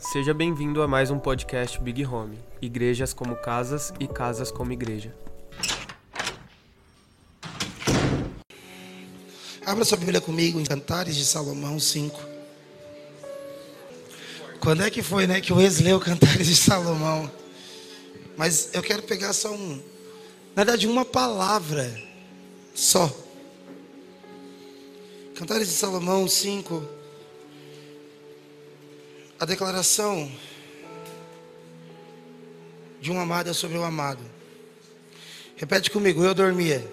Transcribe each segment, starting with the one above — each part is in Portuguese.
Seja bem-vindo a mais um podcast Big Home. Igrejas como casas e casas como igreja. Abra sua Bíblia comigo em Cantares de Salomão 5. Quando é que foi, né, que o ex leu Cantares de Salomão? Mas eu quero pegar só um, na verdade, uma palavra só. Cantares de Salomão 5. A declaração de um amado é sobre o amado. Repete comigo, eu dormia,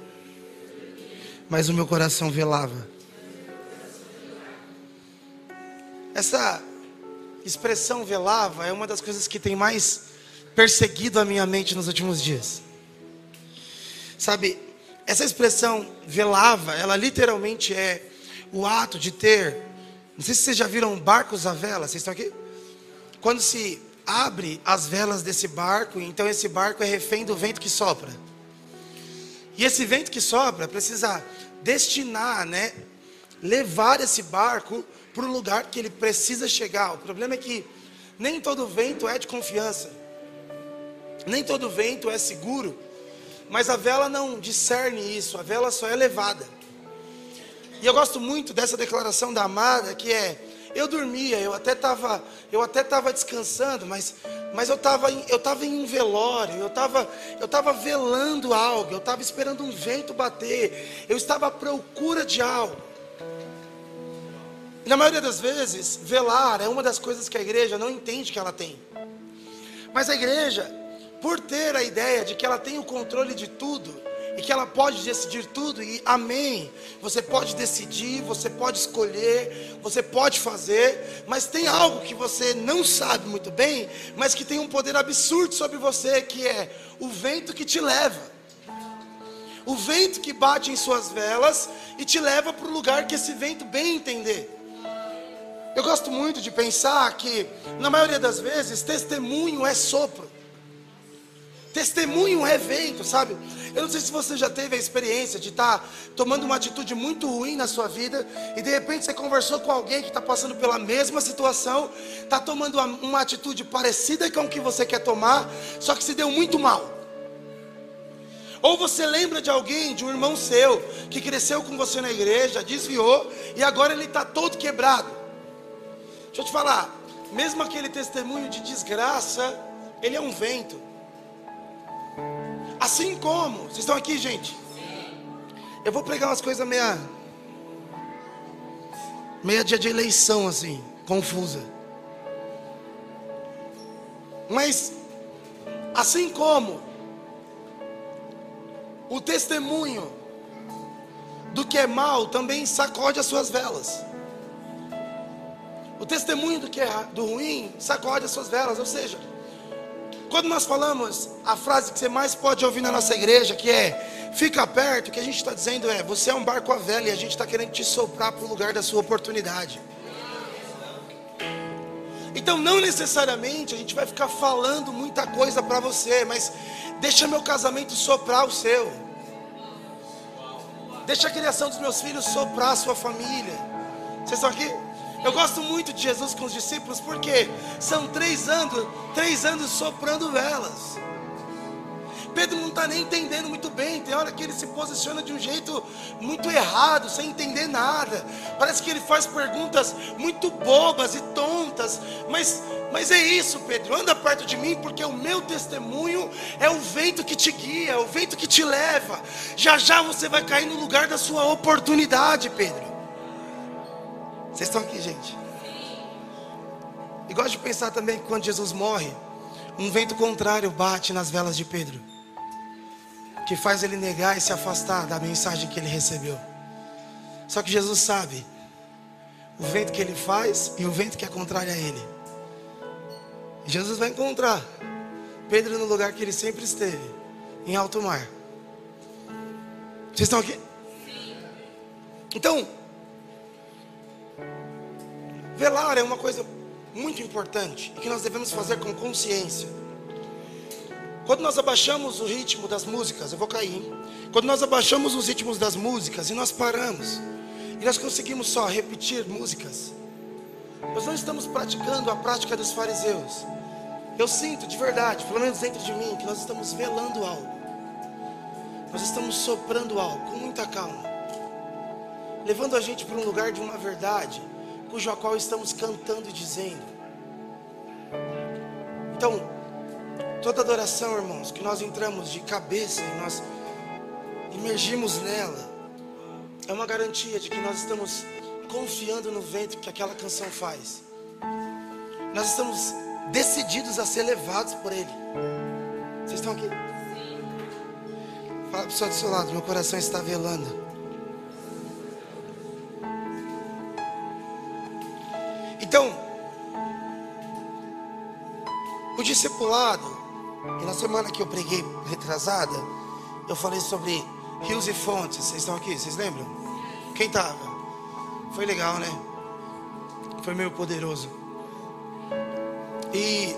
mas o meu coração velava. Essa expressão velava é uma das coisas que tem mais perseguido a minha mente nos últimos dias. Sabe, essa expressão velava, ela literalmente é o ato de ter. Não sei se vocês já viram barcos à vela, vocês estão aqui? Quando se abre as velas desse barco, então esse barco é refém do vento que sopra. E esse vento que sopra precisa destinar, né? Levar esse barco para o lugar que ele precisa chegar. O problema é que nem todo vento é de confiança, nem todo vento é seguro, mas a vela não discerne isso, a vela só é levada. E eu gosto muito dessa declaração da amada, que é: eu dormia, eu até estava, eu até estava descansando, mas, mas eu estava, eu estava em um velório, eu estava, eu estava velando algo, eu estava esperando um vento bater, eu estava à procura de algo. E na maioria das vezes, velar é uma das coisas que a igreja não entende que ela tem. Mas a igreja, por ter a ideia de que ela tem o controle de tudo, e que ela pode decidir tudo, e amém. Você pode decidir, você pode escolher, você pode fazer, mas tem algo que você não sabe muito bem, mas que tem um poder absurdo sobre você, que é o vento que te leva. O vento que bate em suas velas e te leva para o lugar que esse vento bem entender. Eu gosto muito de pensar que, na maioria das vezes, testemunho é sopro. Testemunho é vento, sabe? Eu não sei se você já teve a experiência de estar tá tomando uma atitude muito ruim na sua vida e de repente você conversou com alguém que está passando pela mesma situação, está tomando uma, uma atitude parecida com o que você quer tomar, só que se deu muito mal. Ou você lembra de alguém, de um irmão seu, que cresceu com você na igreja, desviou e agora ele está todo quebrado. Deixa eu te falar, mesmo aquele testemunho de desgraça, ele é um vento. Assim como, vocês estão aqui, gente? Eu vou pregar umas coisas meia. meia dia de eleição, assim, confusa. Mas, assim como o testemunho do que é mal também sacode as suas velas. O testemunho do que é do ruim sacode as suas velas, ou seja, quando nós falamos a frase que você mais pode ouvir na nossa igreja, que é fica perto, o que a gente está dizendo é você é um barco a vela e a gente está querendo te soprar para o lugar da sua oportunidade. Então não necessariamente a gente vai ficar falando muita coisa para você, mas deixa meu casamento soprar o seu. Deixa a criação dos meus filhos soprar a sua família. Vocês estão aqui? Eu gosto muito de Jesus com os discípulos porque são três anos, três anos soprando velas. Pedro não está nem entendendo muito bem. Tem hora que ele se posiciona de um jeito muito errado, sem entender nada. Parece que ele faz perguntas muito bobas e tontas. Mas, mas é isso, Pedro. Anda perto de mim, porque o meu testemunho é o vento que te guia, é o vento que te leva. Já já você vai cair no lugar da sua oportunidade, Pedro. Vocês estão aqui, gente? E gosto de pensar também que quando Jesus morre, um vento contrário bate nas velas de Pedro, que faz ele negar e se afastar da mensagem que ele recebeu. Só que Jesus sabe o vento que ele faz e o vento que é contrário a ele. Jesus vai encontrar Pedro no lugar que ele sempre esteve, em alto mar. Vocês estão aqui? Então, Velar é uma coisa muito importante e que nós devemos fazer com consciência. Quando nós abaixamos o ritmo das músicas, eu vou cair. Hein? Quando nós abaixamos os ritmos das músicas e nós paramos, e nós conseguimos só repetir músicas, nós não estamos praticando a prática dos fariseus. Eu sinto de verdade, pelo menos dentro de mim, que nós estamos velando algo. Nós estamos soprando algo com muita calma, levando a gente para um lugar de uma verdade, cujo qual estamos cantando e dizendo. Então, toda adoração, irmãos, que nós entramos de cabeça e nós imergimos nela, é uma garantia de que nós estamos confiando no vento que aquela canção faz. Nós estamos decididos a ser levados por Ele. Vocês estão aqui? Fala para o do seu lado, meu coração está velando. Então, o discipulado, e na semana que eu preguei retrasada, eu falei sobre rios e fontes. Vocês estão aqui? Vocês lembram? Quem estava? Foi legal, né? Foi meio poderoso. E,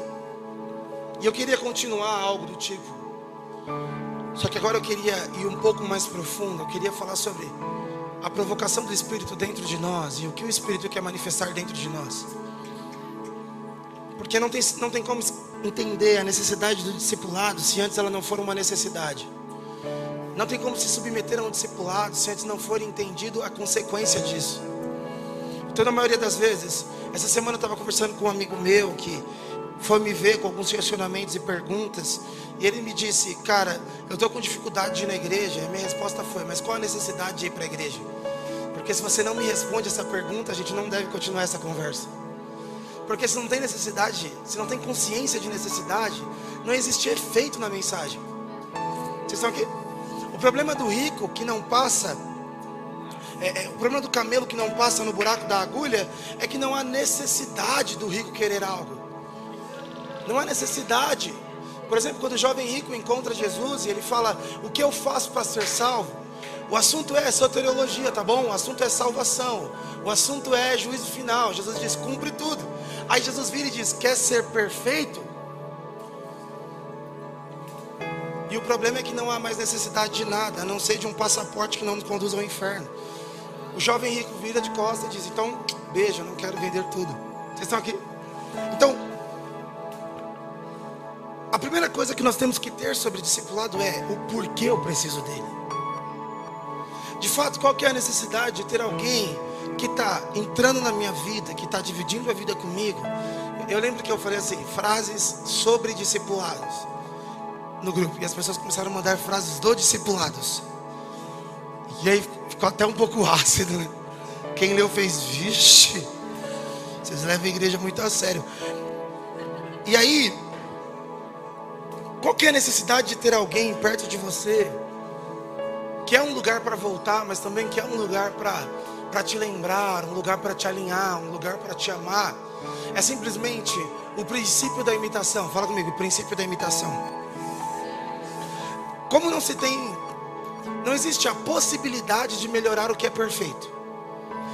e eu queria continuar algo do tipo. Só que agora eu queria ir um pouco mais profundo. Eu queria falar sobre a provocação do Espírito dentro de nós e o que o Espírito quer manifestar dentro de nós. Porque não tem, não tem como entender a necessidade do discipulado se antes ela não for uma necessidade. Não tem como se submeter a um discipulado se antes não for entendido a consequência disso. Então, na maioria das vezes, essa semana eu estava conversando com um amigo meu que foi me ver com alguns questionamentos e perguntas, e ele me disse: Cara, eu estou com dificuldade de ir na igreja. E minha resposta foi: Mas qual a necessidade de ir para a igreja? Porque se você não me responde essa pergunta, a gente não deve continuar essa conversa. Porque se não tem necessidade, se não tem consciência de necessidade, não existe efeito na mensagem. Vocês estão aqui? O problema do rico que não passa é, é, o problema do camelo que não passa no buraco da agulha é que não há necessidade do rico querer algo. Não há necessidade. Por exemplo, quando o jovem rico encontra Jesus e ele fala: O que eu faço para ser salvo? O assunto é soteriologia, tá bom? O assunto é salvação. O assunto é juízo final. Jesus diz: Cumpre tudo. Aí Jesus vira e diz: Quer ser perfeito? E o problema é que não há mais necessidade de nada, a não ser de um passaporte que não nos conduz ao inferno. O jovem rico vira de costas e diz: Então, beijo, não quero vender tudo. Vocês estão aqui? Então, a primeira coisa que nós temos que ter sobre discipulado é o porquê eu preciso dele. De fato, qual que é a necessidade de ter alguém que está entrando na minha vida, que está dividindo a vida comigo? Eu lembro que eu falei assim, frases sobre discipulados no grupo. E as pessoas começaram a mandar frases do discipulados. E aí ficou até um pouco ácido, né? Quem leu fez, vixe, vocês levam a igreja muito a sério. E aí, qual que é a necessidade de ter alguém perto de você que é um lugar para voltar, mas também que é um lugar para te lembrar, um lugar para te alinhar, um lugar para te amar? É simplesmente o princípio da imitação. Fala comigo, o princípio da imitação. Como não se tem não existe a possibilidade de melhorar o que é perfeito.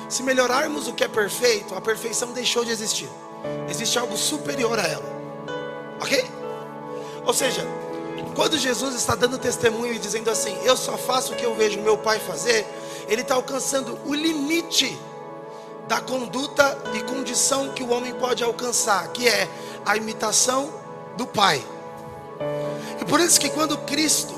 Se melhorarmos o que é perfeito, a perfeição deixou de existir. Existe algo superior a ela. Ok? Ou seja, quando Jesus está dando testemunho e dizendo assim: Eu só faço o que eu vejo meu pai fazer, ele está alcançando o limite da conduta e condição que o homem pode alcançar, que é a imitação do pai. E por isso que quando Cristo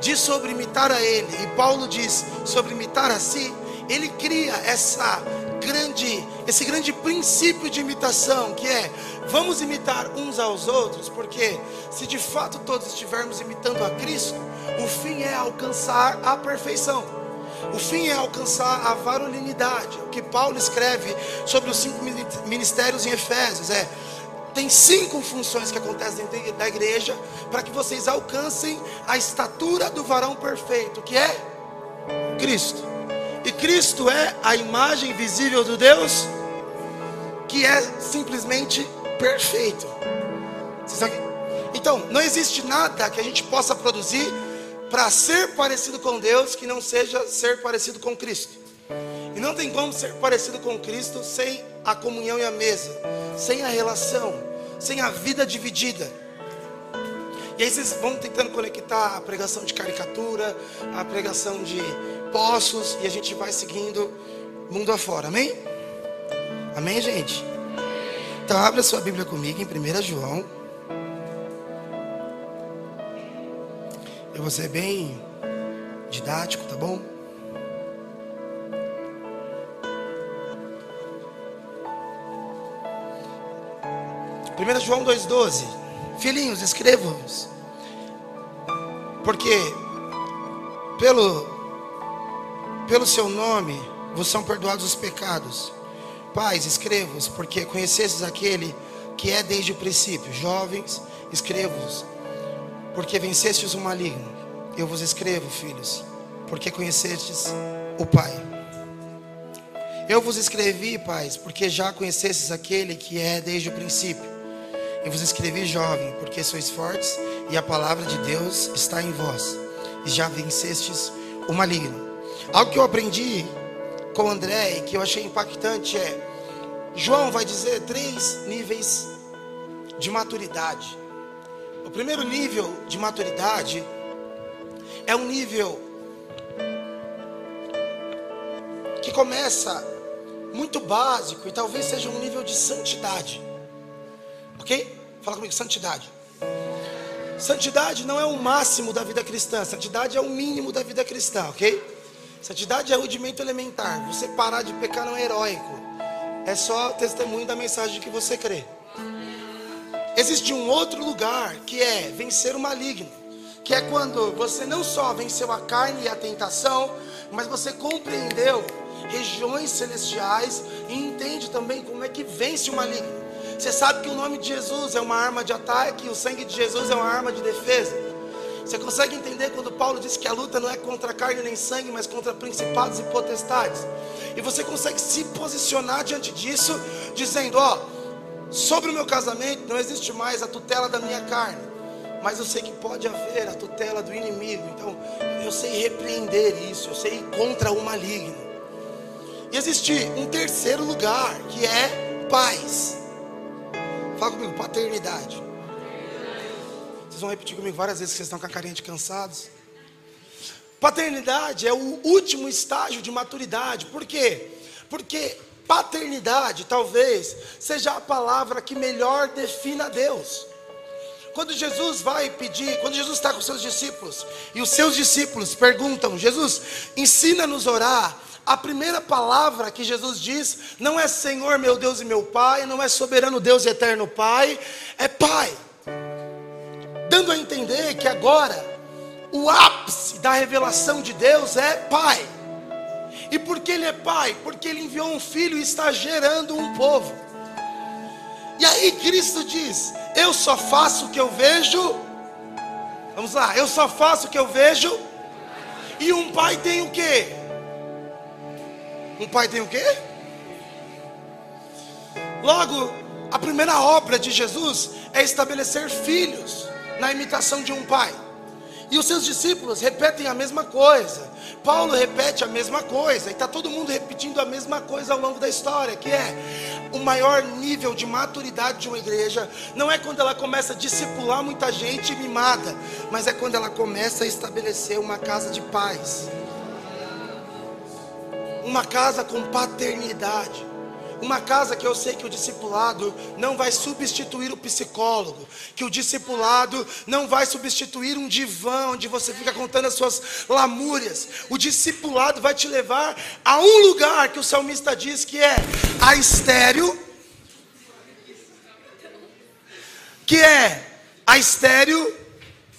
diz sobre imitar a Ele, e Paulo diz sobre imitar a si, ele cria essa grande, esse grande princípio de imitação, que é vamos imitar uns aos outros, porque se de fato todos estivermos imitando a Cristo, o fim é alcançar a perfeição. O fim é alcançar a varonilidade. O que Paulo escreve sobre os cinco ministérios em Efésios é tem cinco funções que acontecem dentro da igreja para que vocês alcancem a estatura do varão perfeito, que é Cristo. E Cristo é a imagem visível do Deus que é simplesmente perfeito. Então, não existe nada que a gente possa produzir para ser parecido com Deus que não seja ser parecido com Cristo. E não tem como ser parecido com Cristo sem a comunhão e a mesa, sem a relação, sem a vida dividida. E aí vocês vão tentando conectar a pregação de caricatura, a pregação de poços, e a gente vai seguindo mundo afora. Amém? Amém, gente? Então abra sua Bíblia comigo em 1 João. Eu vou ser bem didático, tá bom? Primeiro João 2,12 Filhinhos, escrevam-nos Porque pelo, pelo seu nome vos são perdoados os pecados Pais, escrevo-os, porque conhecestes aquele que é desde o princípio. Jovens, escrevo-os, porque vencestes o maligno. Eu vos escrevo, filhos, porque conhecestes o Pai. Eu vos escrevi, pais, porque já conhecestes aquele que é desde o princípio. Eu vos escrevi, jovem, porque sois fortes e a palavra de Deus está em vós, e já vencestes o maligno. Algo que eu aprendi com o André e que eu achei impactante é João vai dizer três níveis de maturidade. O primeiro nível de maturidade é um nível que começa muito básico e talvez seja um nível de santidade. Ok? Fala comigo, santidade. Santidade não é o máximo da vida cristã, santidade é o mínimo da vida cristã, ok? Santidade é rudimento elementar. Você parar de pecar não é heróico. É só testemunho da mensagem que você crê. Existe um outro lugar que é vencer o maligno. Que é quando você não só venceu a carne e a tentação, mas você compreendeu regiões celestiais e entende também como é que vence o maligno. Você sabe que o nome de Jesus é uma arma de ataque, o sangue de Jesus é uma arma de defesa. Você consegue entender quando Paulo diz que a luta não é contra carne nem sangue, mas contra principados e potestades? E você consegue se posicionar diante disso, dizendo: Ó, sobre o meu casamento não existe mais a tutela da minha carne, mas eu sei que pode haver a tutela do inimigo. Então eu sei repreender isso, eu sei ir contra o maligno. E existe um terceiro lugar que é paz. Fala comigo, paternidade. Vocês vão repetir comigo várias vezes que vocês estão com a carinha de cansados. Paternidade é o último estágio de maturidade. Por quê? Porque paternidade talvez seja a palavra que melhor defina Deus. Quando Jesus vai pedir, quando Jesus está com seus discípulos, e os seus discípulos perguntam: Jesus, ensina-nos a orar. A primeira palavra que Jesus diz não é Senhor, meu Deus e meu Pai, não é soberano Deus e eterno Pai, é Pai entender que agora o ápice da revelação de Deus é Pai. E por que Ele é Pai? Porque Ele enviou um filho e está gerando um povo. E aí Cristo diz: Eu só faço o que eu vejo. Vamos lá, eu só faço o que eu vejo. E um pai tem o quê? Um pai tem o quê? Logo, a primeira obra de Jesus é estabelecer filhos na imitação de um pai. E os seus discípulos repetem a mesma coisa. Paulo repete a mesma coisa. E está todo mundo repetindo a mesma coisa ao longo da história. Que é o maior nível de maturidade de uma igreja. Não é quando ela começa a discipular muita gente mimada. Mas é quando ela começa a estabelecer uma casa de paz. Uma casa com paternidade. Uma casa que eu sei que o discipulado não vai substituir o psicólogo, que o discipulado não vai substituir um divã onde você fica contando as suas lamúrias. O discipulado vai te levar a um lugar que o salmista diz que é a estéreo, que é a estéreo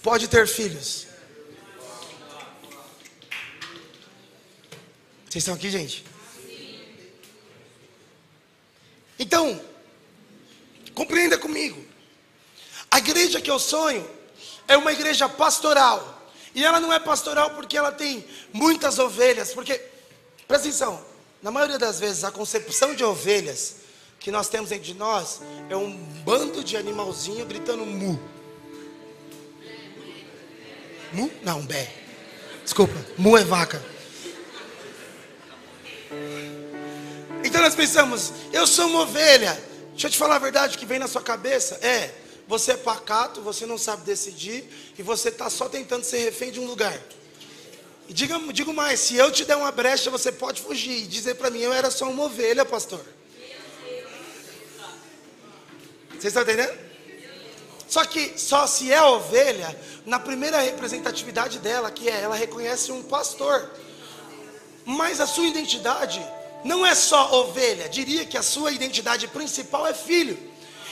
pode ter filhos. Vocês estão aqui, gente? Então, compreenda comigo. A igreja que eu sonho é uma igreja pastoral. E ela não é pastoral porque ela tem muitas ovelhas. Porque, presta atenção, na maioria das vezes a concepção de ovelhas que nós temos entre nós é um bando de animalzinho gritando mu. Mu? Não, bé. Desculpa, mu é vaca. Então nós pensamos, eu sou uma ovelha. Deixa eu te falar a verdade que vem na sua cabeça. É, você é pacato, você não sabe decidir e você está só tentando ser refém de um lugar. E diga, digo mais, se eu te der uma brecha, você pode fugir e dizer para mim, eu era só uma ovelha, pastor. Vocês estão entendendo? Só que só se é ovelha na primeira representatividade dela, que é ela reconhece um pastor. Mas a sua identidade não é só ovelha, diria que a sua identidade principal é filho.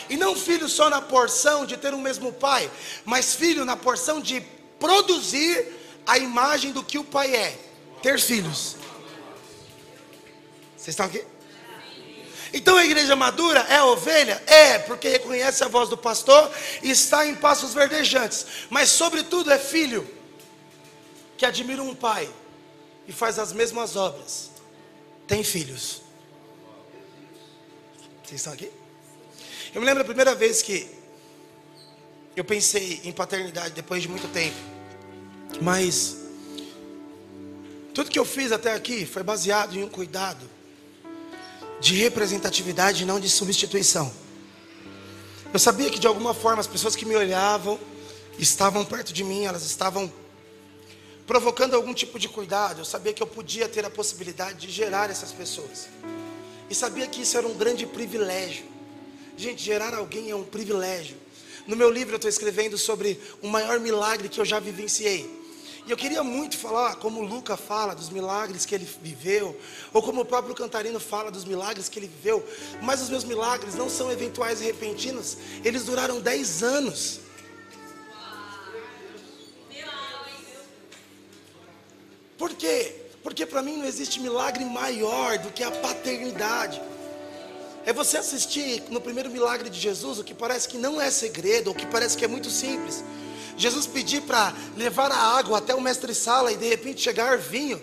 E não filho só na porção de ter o mesmo pai, mas filho na porção de produzir a imagem do que o pai é, ter filhos. Vocês estão aqui? Então a igreja madura é ovelha? É, porque reconhece a voz do pastor e está em passos verdejantes. Mas, sobretudo, é filho que admira um pai e faz as mesmas obras. Tem filhos. Vocês estão aqui? Eu me lembro a primeira vez que eu pensei em paternidade depois de muito tempo. Mas tudo que eu fiz até aqui foi baseado em um cuidado de representatividade e não de substituição. Eu sabia que de alguma forma as pessoas que me olhavam estavam perto de mim, elas estavam provocando algum tipo de cuidado. Eu sabia que eu podia ter a possibilidade de gerar essas pessoas. E sabia que isso era um grande privilégio. Gente, gerar alguém é um privilégio. No meu livro eu estou escrevendo sobre o maior milagre que eu já vivenciei. E eu queria muito falar como Luca fala dos milagres que ele viveu, ou como o próprio Cantarino fala dos milagres que ele viveu, mas os meus milagres não são eventuais e repentinos, eles duraram 10 anos. Por quê? Porque para mim não existe milagre maior do que a paternidade. É você assistir no primeiro milagre de Jesus, o que parece que não é segredo, o que parece que é muito simples. Jesus pedir para levar a água até o mestre-sala e de repente chegar vinho.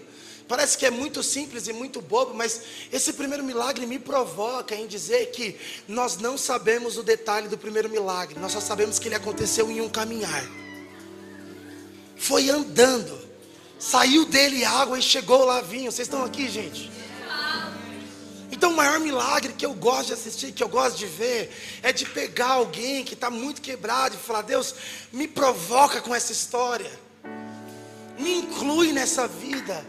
Parece que é muito simples e muito bobo, mas esse primeiro milagre me provoca em dizer que nós não sabemos o detalhe do primeiro milagre, nós só sabemos que ele aconteceu em um caminhar. Foi andando, saiu dele água e chegou lá vinho. Vocês estão aqui, gente? Então, o maior milagre que eu gosto de assistir, que eu gosto de ver, é de pegar alguém que está muito quebrado e falar: Deus, me provoca com essa história, me inclui nessa vida,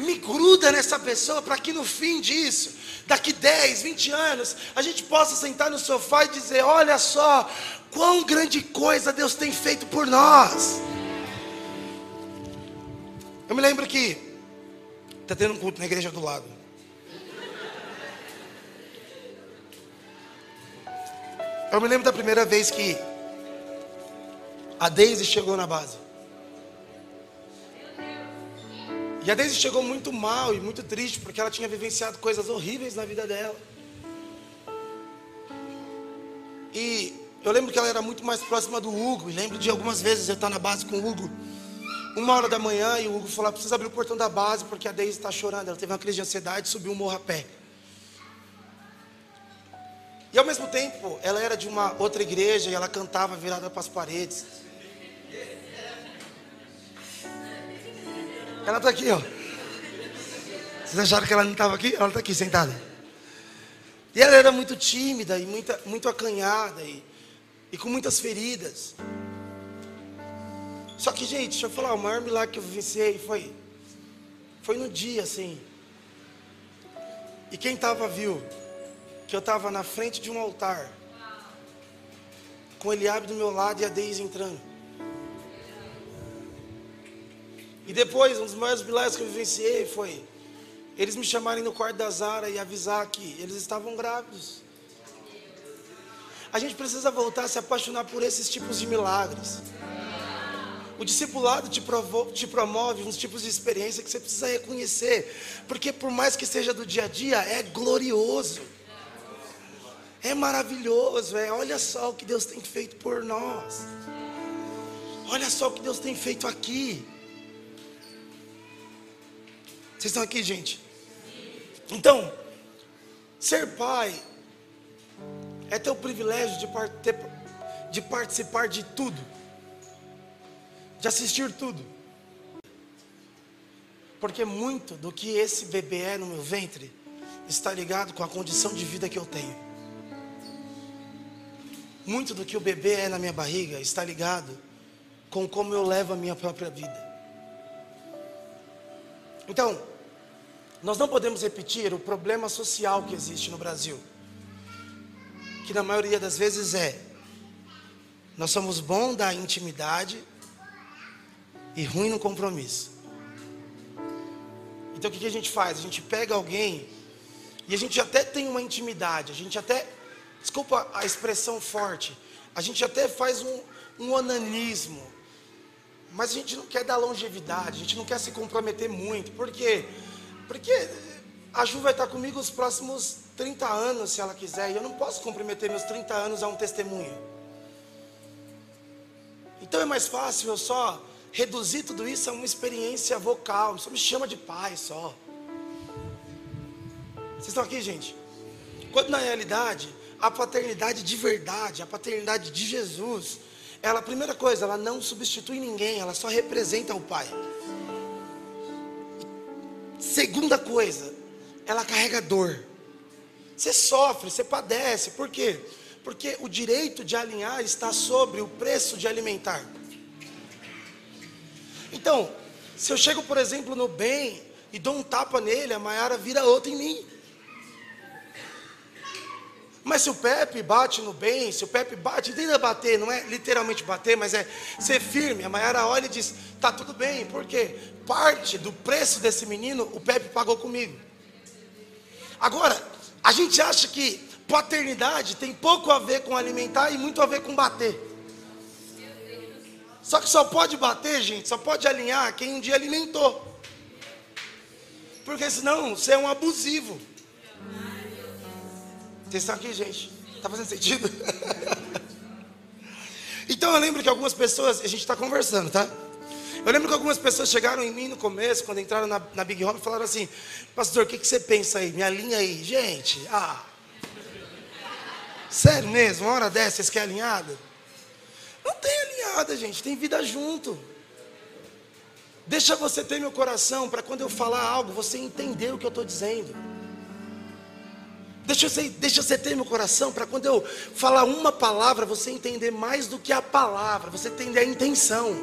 me gruda nessa pessoa, para que no fim disso, daqui 10, 20 anos, a gente possa sentar no sofá e dizer: Olha só, quão grande coisa Deus tem feito por nós. Eu me lembro que está tendo um culto na igreja do lado. Eu me lembro da primeira vez que a Daisy chegou na base. E a Daisy chegou muito mal e muito triste, porque ela tinha vivenciado coisas horríveis na vida dela. E eu lembro que ela era muito mais próxima do Hugo. E lembro de algumas vezes eu estar na base com o Hugo. Uma hora da manhã e o Hugo falou: precisa abrir o portão da base porque a Daisy está chorando. Ela teve uma crise de ansiedade e subiu um morro a pé. E ao mesmo tempo, ela era de uma outra igreja e ela cantava virada para as paredes. Ela está aqui, ó. Vocês acharam que ela não estava aqui? Ela está aqui sentada. E ela era muito tímida e muita, muito acanhada e, e com muitas feridas. Só que, gente, deixa eu falar, o maior milagre que eu vivenciei foi, foi no dia, assim. E quem estava viu que eu estava na frente de um altar, com Eliabe do meu lado e a Deise entrando. E depois, um dos maiores milagres que eu vivenciei foi eles me chamarem no quarto da Zara e avisar que eles estavam grávidos. A gente precisa voltar a se apaixonar por esses tipos de milagres. O discipulado te, te promove uns tipos de experiência que você precisa reconhecer, porque por mais que seja do dia a dia, é glorioso. É maravilhoso, é. Olha só o que Deus tem feito por nós. Olha só o que Deus tem feito aqui. Vocês estão aqui, gente? Então, ser pai é ter o privilégio de, de participar de tudo, de assistir tudo. Porque muito do que esse bebê é no meu ventre está ligado com a condição de vida que eu tenho. Muito do que o bebê é na minha barriga está ligado com como eu levo a minha própria vida. Então, nós não podemos repetir o problema social que existe no Brasil, que na maioria das vezes é: nós somos bom da intimidade e ruim no compromisso. Então o que, a gente faz? A gente pega alguém e a gente até tem uma intimidade, a gente até, desculpa a expressão forte, a gente até faz um, um onanismo, mas a gente não quer dar longevidade, a gente não quer se comprometer muito, por quê? Porque a Ju vai estar comigo os próximos 30 anos, se ela quiser, e eu não posso comprometer meus 30 anos a um testemunho. Então é mais fácil eu só reduzir tudo isso a uma experiência vocal, só me chama de pai só. Vocês estão aqui, gente? Quando na realidade, a paternidade de verdade, a paternidade de Jesus, ela, primeira coisa, ela não substitui ninguém, ela só representa o Pai. Segunda coisa, ela carrega dor. Você sofre, você padece, por quê? Porque o direito de alinhar está sobre o preço de alimentar. Então, se eu chego, por exemplo, no bem e dou um tapa nele, a Maiara vira outra em mim. Mas se o Pepe bate no bem, se o Pepe bate, tenta bater, não é literalmente bater, mas é ser firme. A Mayara olha e diz: tá tudo bem, porque parte do preço desse menino o Pepe pagou comigo. Agora, a gente acha que paternidade tem pouco a ver com alimentar e muito a ver com bater. Só que só pode bater, gente, só pode alinhar quem um dia alimentou. Porque senão você é um abusivo. Vocês estão aqui, gente? Está fazendo sentido? então eu lembro que algumas pessoas, a gente está conversando, tá? Eu lembro que algumas pessoas chegaram em mim no começo, quando entraram na, na Big Home, e falaram assim: Pastor, o que, que você pensa aí? Me alinha aí. Gente, ah. Sério mesmo? Uma hora dessa, vocês querem alinhada? Não tem alinhada, gente, tem vida junto. Deixa você ter meu coração para quando eu falar algo, você entender o que eu estou dizendo. Deixa você, deixa você ter meu coração para quando eu falar uma palavra, você entender mais do que a palavra, você entender a intenção.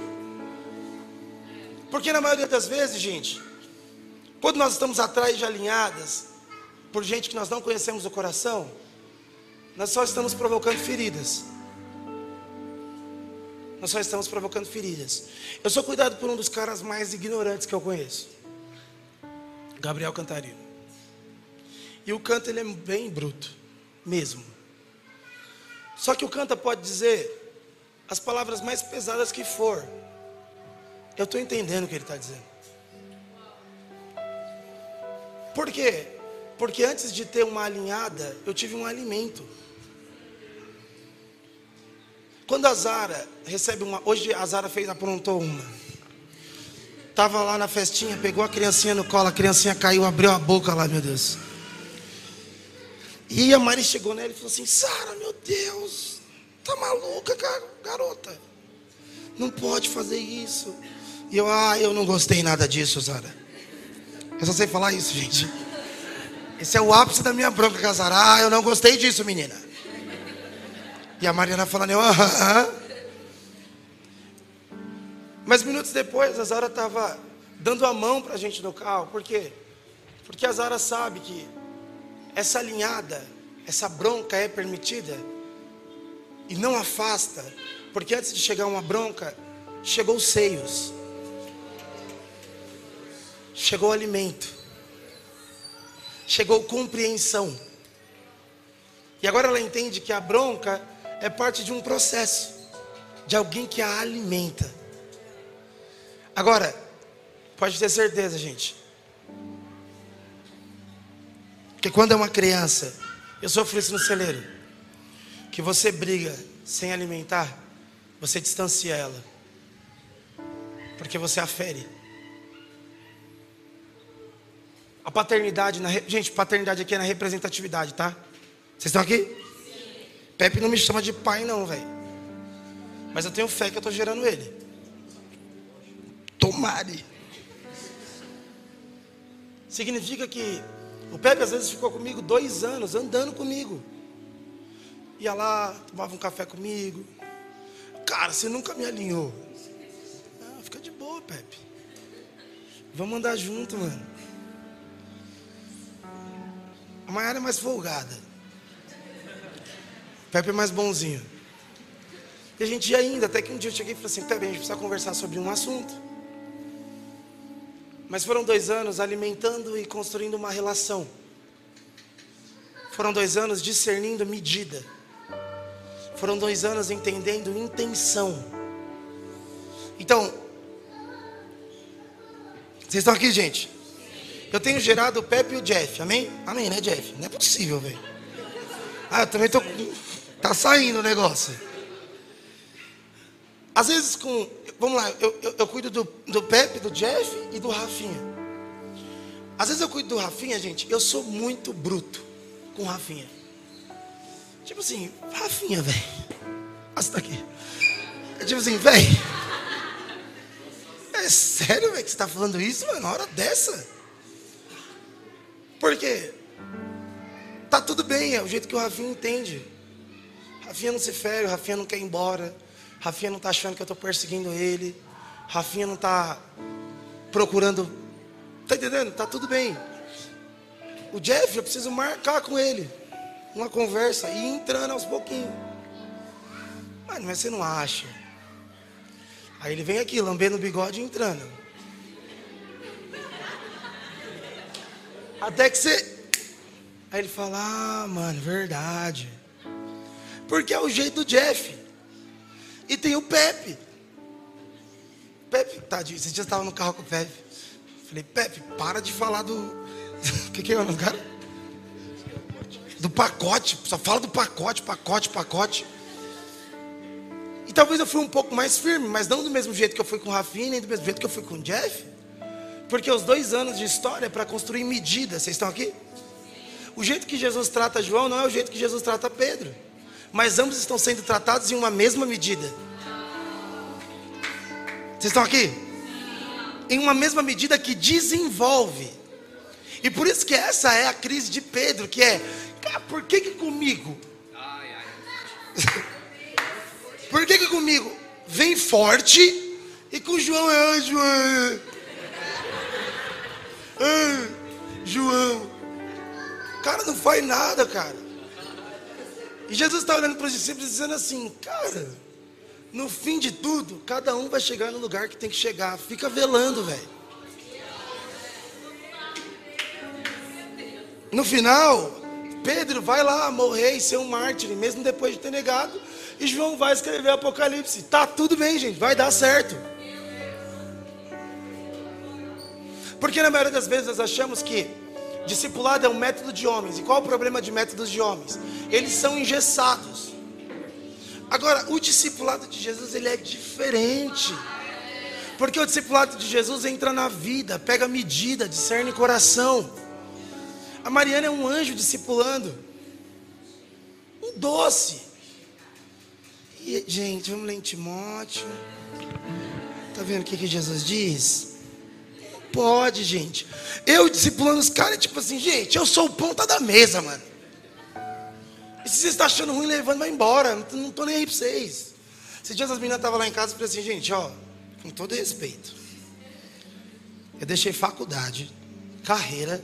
Porque na maioria das vezes, gente, quando nós estamos atrás de alinhadas, por gente que nós não conhecemos o coração, nós só estamos provocando feridas. Nós só estamos provocando feridas. Eu sou cuidado por um dos caras mais ignorantes que eu conheço. Gabriel Cantarino. E o canta ele é bem bruto, mesmo. Só que o canta pode dizer as palavras mais pesadas que for. Eu estou entendendo o que ele está dizendo. Por quê? Porque antes de ter uma alinhada, eu tive um alimento. Quando a Zara recebe uma. Hoje a Zara fez, aprontou uma. Tava lá na festinha, pegou a criancinha no colo, a criancinha caiu, abriu a boca lá, meu Deus. E a Mari chegou nela e falou assim: Sara, meu Deus, tá maluca, garota? Não pode fazer isso. E eu, ah, eu não gostei nada disso, Sara. Eu só sei falar isso, gente. Esse é o ápice da minha bronca com a Sara. Ah, eu não gostei disso, menina. E a Mariana falando, eu, aham. Mas minutos depois, a Zara estava dando a mão para a gente no carro. Por quê? Porque a Zara sabe que essa alinhada, essa bronca é permitida e não afasta, porque antes de chegar uma bronca, chegou os seios, chegou o alimento, chegou compreensão. E agora ela entende que a bronca é parte de um processo, de alguém que a alimenta. Agora, pode ter certeza, gente, porque quando é uma criança, eu sofro isso no celeiro, que você briga sem alimentar, você distancia ela, porque você a fere. A paternidade, na, gente, paternidade aqui é na representatividade, tá? Vocês estão aqui? Pepe não me chama de pai, não, velho. Mas eu tenho fé que eu estou gerando ele. Tomare. Significa que o Pepe às vezes ficou comigo dois anos, andando comigo. Ia lá, tomava um café comigo. Cara, você nunca me alinhou. Ah, fica de boa, Pepe. Vamos andar junto, mano. A Maiara é mais folgada. Pepe é mais bonzinho. E a gente ia indo, até que um dia eu cheguei e falei assim, Pepe, a gente precisa conversar sobre um assunto. Mas foram dois anos alimentando e construindo uma relação. Foram dois anos discernindo medida. Foram dois anos entendendo intenção. Então, vocês estão aqui, gente? Eu tenho gerado o Pepe e o Jeff, amém? Amém, né, Jeff? Não é possível, velho. Ah, eu também tô. Tá saindo o negócio. Às vezes com. Vamos lá, eu, eu, eu cuido do, do Pepe, do Jeff e do Rafinha. Às vezes eu cuido do Rafinha, gente, eu sou muito bruto com o Rafinha. Tipo assim, Rafinha, velho. Olha tá aqui. É tipo assim, velho. É sério, velho, que você está falando isso, mano, na hora dessa? Por quê? Tá tudo bem, é o jeito que o Rafinha entende. Rafinha não se fere, Rafinha não quer ir embora. Rafinha não está achando que eu estou perseguindo ele. Rafinha não está procurando. Tá entendendo? Tá tudo bem. O Jeff, eu preciso marcar com ele uma conversa e entrando aos pouquinhos. Mas, mas você não acha? Aí ele vem aqui, lambendo o bigode e entrando. Até que você. Aí ele fala: Ah, mano, verdade. Porque é o jeito do Jeff. E tem o Pepe. Pepe, tadinho, esses dias estava no carro com o Pepe. Falei, Pepe, para de falar do. O que, que é o nome, cara? Do pacote. Só fala do pacote, pacote, pacote. E talvez eu fui um pouco mais firme, mas não do mesmo jeito que eu fui com o Rafinha, nem do mesmo jeito que eu fui com o Jeff. Porque os dois anos de história é para construir medidas. Vocês estão aqui? O jeito que Jesus trata João não é o jeito que Jesus trata Pedro mas ambos estão sendo tratados em uma mesma medida. Vocês estão aqui? Em uma mesma medida que desenvolve. E por isso que essa é a crise de Pedro, que é, cara, por que que comigo? por que que comigo vem forte e com João é, ah, João, ah, João, cara não faz nada, cara. E Jesus está olhando para os discípulos dizendo assim: Cara, no fim de tudo, cada um vai chegar no lugar que tem que chegar. Fica velando, velho. No final, Pedro vai lá morrer e ser um mártir, mesmo depois de ter negado. E João vai escrever Apocalipse. Tá tudo bem, gente, vai dar certo. Porque na maioria das vezes nós achamos que Discipulado é um método de homens. E qual o problema de métodos de homens? Eles são engessados. Agora, o discipulado de Jesus ele é diferente. Porque o discipulado de Jesus entra na vida, pega medida, discerne coração. A Mariana é um anjo discipulando. Um doce. E, gente, vamos ler em Timóteo. Está vendo o que, que Jesus diz? Pode, gente. Eu discipulando os caras, tipo assim, gente, eu sou o ponta da mesa, mano. E se vocês estão achando ruim, levando, vai embora. Não, não tô nem aí pra vocês. Esses dias as meninas estavam lá em casa e falei assim, gente, ó, com todo respeito. Eu deixei faculdade, carreira,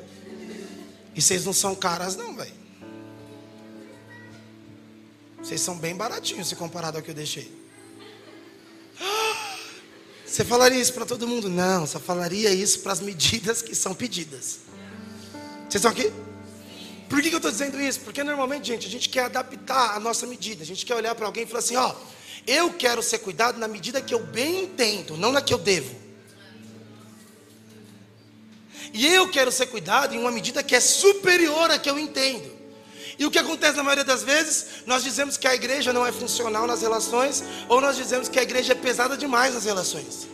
e vocês não são caras, não, velho. Vocês são bem baratinhos se comparado ao que eu deixei. Você falaria isso para todo mundo? Não, só falaria isso para as medidas que são pedidas. Vocês estão aqui? Por que, que eu estou dizendo isso? Porque normalmente, gente, a gente quer adaptar a nossa medida. A gente quer olhar para alguém e falar assim: ó, eu quero ser cuidado na medida que eu bem entendo, não na que eu devo. E eu quero ser cuidado em uma medida que é superior à que eu entendo. E o que acontece na maioria das vezes? Nós dizemos que a igreja não é funcional nas relações, ou nós dizemos que a igreja é pesada demais nas relações.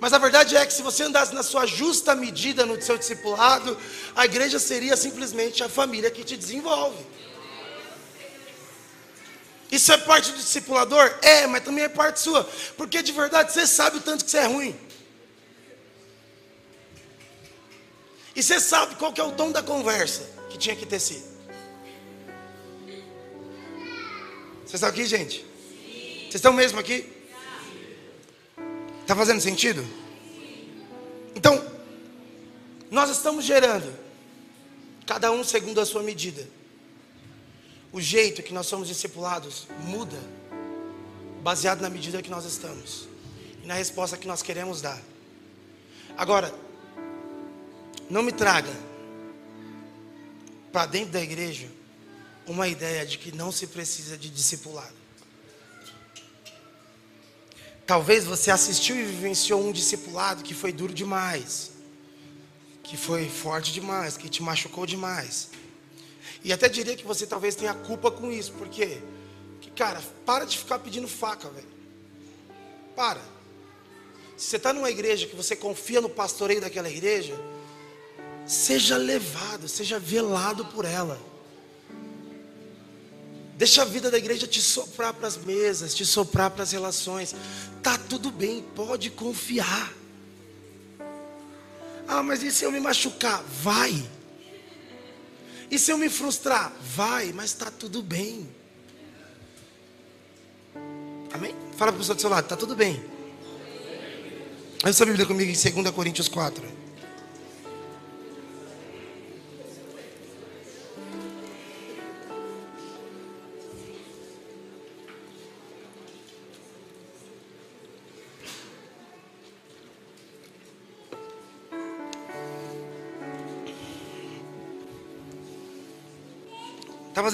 Mas a verdade é que se você andasse na sua justa medida no seu discipulado, a igreja seria simplesmente a família que te desenvolve. Isso é parte do discipulador? É, mas também é parte sua. Porque de verdade você sabe o tanto que você é ruim. E você sabe qual que é o tom da conversa que tinha que ter sido. Vocês estão aqui, gente? Vocês estão mesmo aqui? Está fazendo sentido? Então, nós estamos gerando, cada um segundo a sua medida. o jeito que nós somos discipulados muda, baseado na medida que nós estamos e na resposta que nós queremos dar. Agora, não me traga para dentro da igreja uma ideia de que não se precisa de discipulado. Talvez você assistiu e vivenciou um discipulado que foi duro demais, que foi forte demais, que te machucou demais. E até diria que você talvez tenha culpa com isso, porque, que, cara, para de ficar pedindo faca, velho. Para. Se você está numa igreja que você confia no pastoreio daquela igreja, seja levado, seja velado por ela. Deixa a vida da igreja te soprar para as mesas, te soprar para as relações. Tá tudo bem, pode confiar. Ah, mas e se eu me machucar? Vai. E se eu me frustrar? Vai, mas está tudo bem. Amém? Fala para a pessoa do seu lado, está tudo bem. Olha essa Bíblia comigo em 2 Coríntios 4.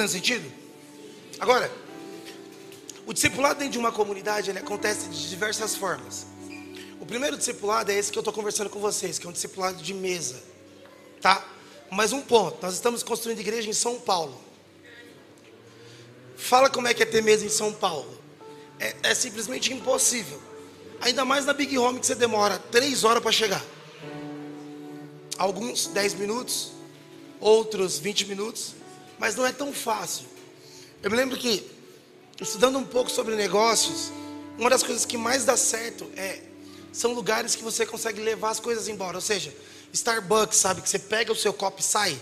Fazendo sentido? Agora, o discipulado dentro de uma comunidade ele acontece de diversas formas. O primeiro discipulado é esse que eu estou conversando com vocês, que é um discipulado de mesa, tá? Mas um ponto, nós estamos construindo igreja em São Paulo. Fala como é que é ter mesa em São Paulo. É, é simplesmente impossível. Ainda mais na Big Home que você demora três horas para chegar. Alguns 10 minutos, outros 20 minutos mas não é tão fácil. Eu me lembro que, estudando um pouco sobre negócios, uma das coisas que mais dá certo é são lugares que você consegue levar as coisas embora. Ou seja, Starbucks, sabe? Que você pega o seu copo e sai.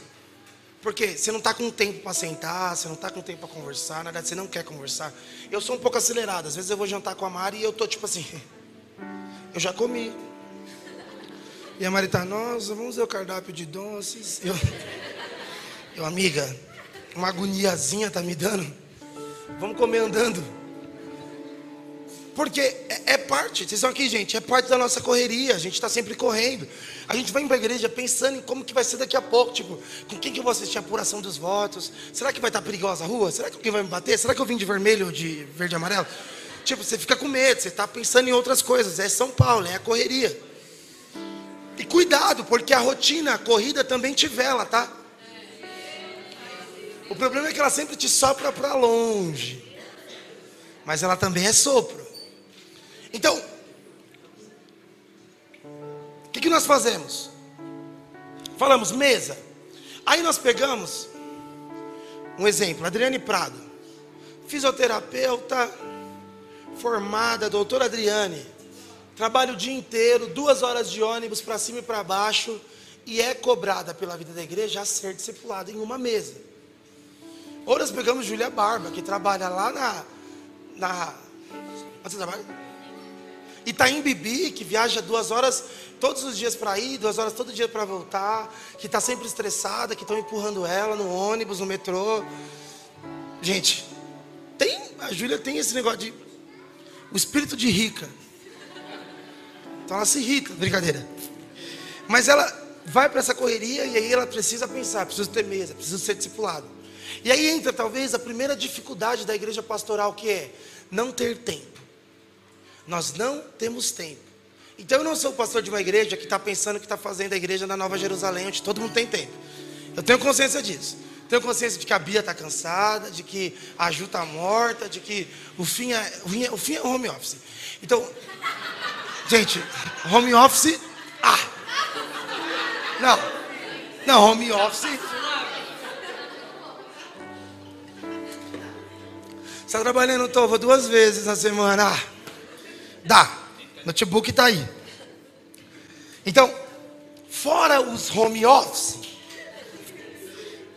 Porque você não está com tempo para sentar, você não está com tempo para conversar, na verdade você não quer conversar. Eu sou um pouco acelerado, às vezes eu vou jantar com a Mari e eu tô tipo assim, eu já comi. E a Mari tá, nossa, vamos ver o cardápio de doces. Eu, eu amiga, uma agoniazinha tá me dando. Vamos comer andando. Porque é, é, parte, vocês estão aqui, gente, é parte da nossa correria. A gente está sempre correndo. A gente vai para a igreja pensando em como que vai ser daqui a pouco. Tipo, com quem que eu vou assistir a apuração dos votos? Será que vai estar tá perigosa a rua? Será que alguém vai me bater? Será que eu vim de vermelho ou de verde e amarelo? Tipo, você fica com medo, você está pensando em outras coisas. É São Paulo, é a correria. E cuidado, porque a rotina, a corrida também te vela, tá? O problema é que ela sempre te sopra para longe. Mas ela também é sopro. Então, o que, que nós fazemos? Falamos mesa. Aí nós pegamos um exemplo, Adriane Prado, fisioterapeuta formada, doutora Adriane, trabalha o dia inteiro, duas horas de ônibus para cima e para baixo, e é cobrada pela vida da igreja a ser discipulada em uma mesa. Ou nós pegamos Júlia Barba, que trabalha lá na. na onde você trabalha? Itaim Bibi, que viaja duas horas todos os dias para ir, duas horas todo dia para voltar, que está sempre estressada, que estão empurrando ela no ônibus, no metrô. Gente, tem, a Júlia tem esse negócio de. O espírito de rica. Então ela se irrita, brincadeira. Mas ela vai para essa correria e aí ela precisa pensar, precisa ter mesa, precisa ser discipulado. E aí entra talvez a primeira dificuldade da igreja pastoral, que é não ter tempo. Nós não temos tempo. Então eu não sou pastor de uma igreja que está pensando que está fazendo a igreja na Nova Jerusalém, onde todo mundo tem tempo. Eu tenho consciência disso. Tenho consciência de que a Bia está cansada, de que a Ju está morta, de que o fim, é, o, fim é, o fim é home office. Então, gente, home office. Ah! Não, não, home office está trabalhando Tova duas vezes na semana? Ah, dá. Notebook está aí. Então, fora os home office,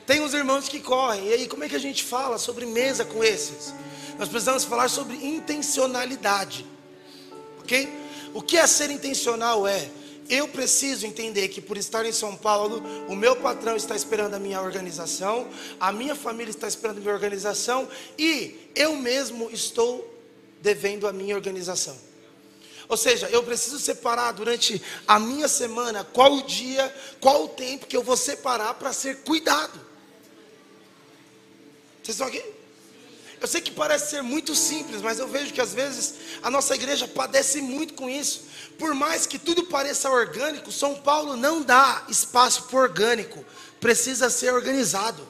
tem os irmãos que correm. E aí, como é que a gente fala sobre mesa com esses? Nós precisamos falar sobre intencionalidade. Ok? O que é ser intencional é eu preciso entender que por estar em São Paulo, o meu patrão está esperando a minha organização, a minha família está esperando a minha organização e eu mesmo estou devendo a minha organização. Ou seja, eu preciso separar durante a minha semana qual o dia, qual o tempo que eu vou separar para ser cuidado. Vocês estão aqui? Eu sei que parece ser muito simples, mas eu vejo que às vezes a nossa igreja padece muito com isso. Por mais que tudo pareça orgânico, São Paulo não dá espaço para orgânico, precisa ser organizado.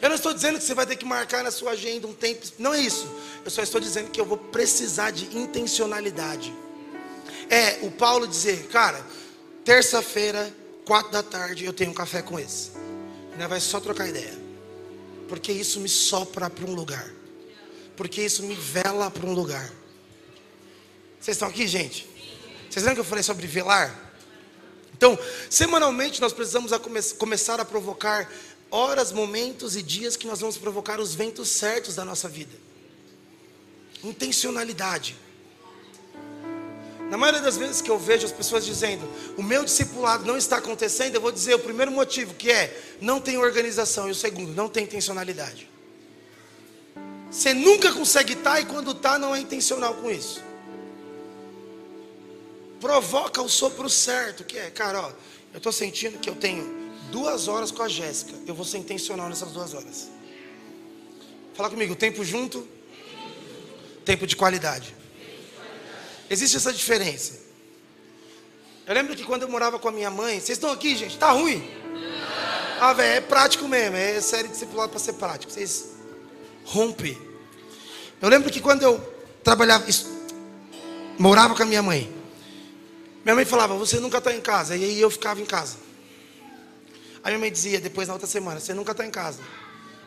Eu não estou dizendo que você vai ter que marcar na sua agenda um tempo, não é isso. Eu só estou dizendo que eu vou precisar de intencionalidade. É o Paulo dizer, cara, terça-feira, quatro da tarde, eu tenho um café com esse. Ainda vai só trocar ideia porque isso me sopra para um lugar, porque isso me vela para um lugar. Vocês estão aqui, gente? Vocês lembram que eu falei sobre velar? Então, semanalmente nós precisamos a come começar a provocar horas, momentos e dias que nós vamos provocar os ventos certos da nossa vida. Intencionalidade. Na maioria das vezes que eu vejo as pessoas dizendo, o meu discipulado não está acontecendo, eu vou dizer o primeiro motivo, que é, não tem organização, e o segundo, não tem intencionalidade. Você nunca consegue estar e quando está não é intencional com isso. Provoca o sopro certo, que é, cara, ó, eu estou sentindo que eu tenho duas horas com a Jéssica, eu vou ser intencional nessas duas horas. Fala comigo, tempo junto, tempo de qualidade. Existe essa diferença. Eu lembro que quando eu morava com a minha mãe, vocês estão aqui, gente? Tá ruim? Ah, velho, é prático mesmo. É série discipulado para ser prático. Vocês rompem. Eu lembro que quando eu trabalhava, morava com a minha mãe, minha mãe falava: Você nunca está em casa. E aí eu ficava em casa. Aí minha mãe dizia, depois na outra semana: Você nunca está em casa.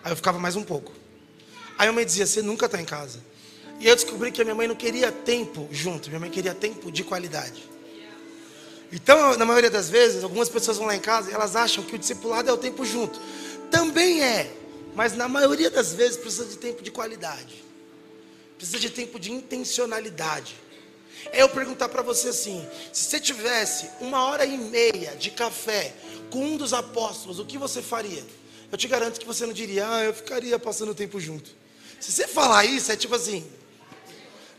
Aí eu ficava mais um pouco. Aí minha mãe dizia: Você nunca está em casa. E eu descobri que a minha mãe não queria tempo junto, minha mãe queria tempo de qualidade. Então, na maioria das vezes, algumas pessoas vão lá em casa e elas acham que o discipulado é o tempo junto. Também é, mas na maioria das vezes precisa de tempo de qualidade. Precisa de tempo de intencionalidade. Eu perguntar para você assim: se você tivesse uma hora e meia de café com um dos apóstolos, o que você faria? Eu te garanto que você não diria, ah, eu ficaria passando tempo junto. Se você falar isso, é tipo assim,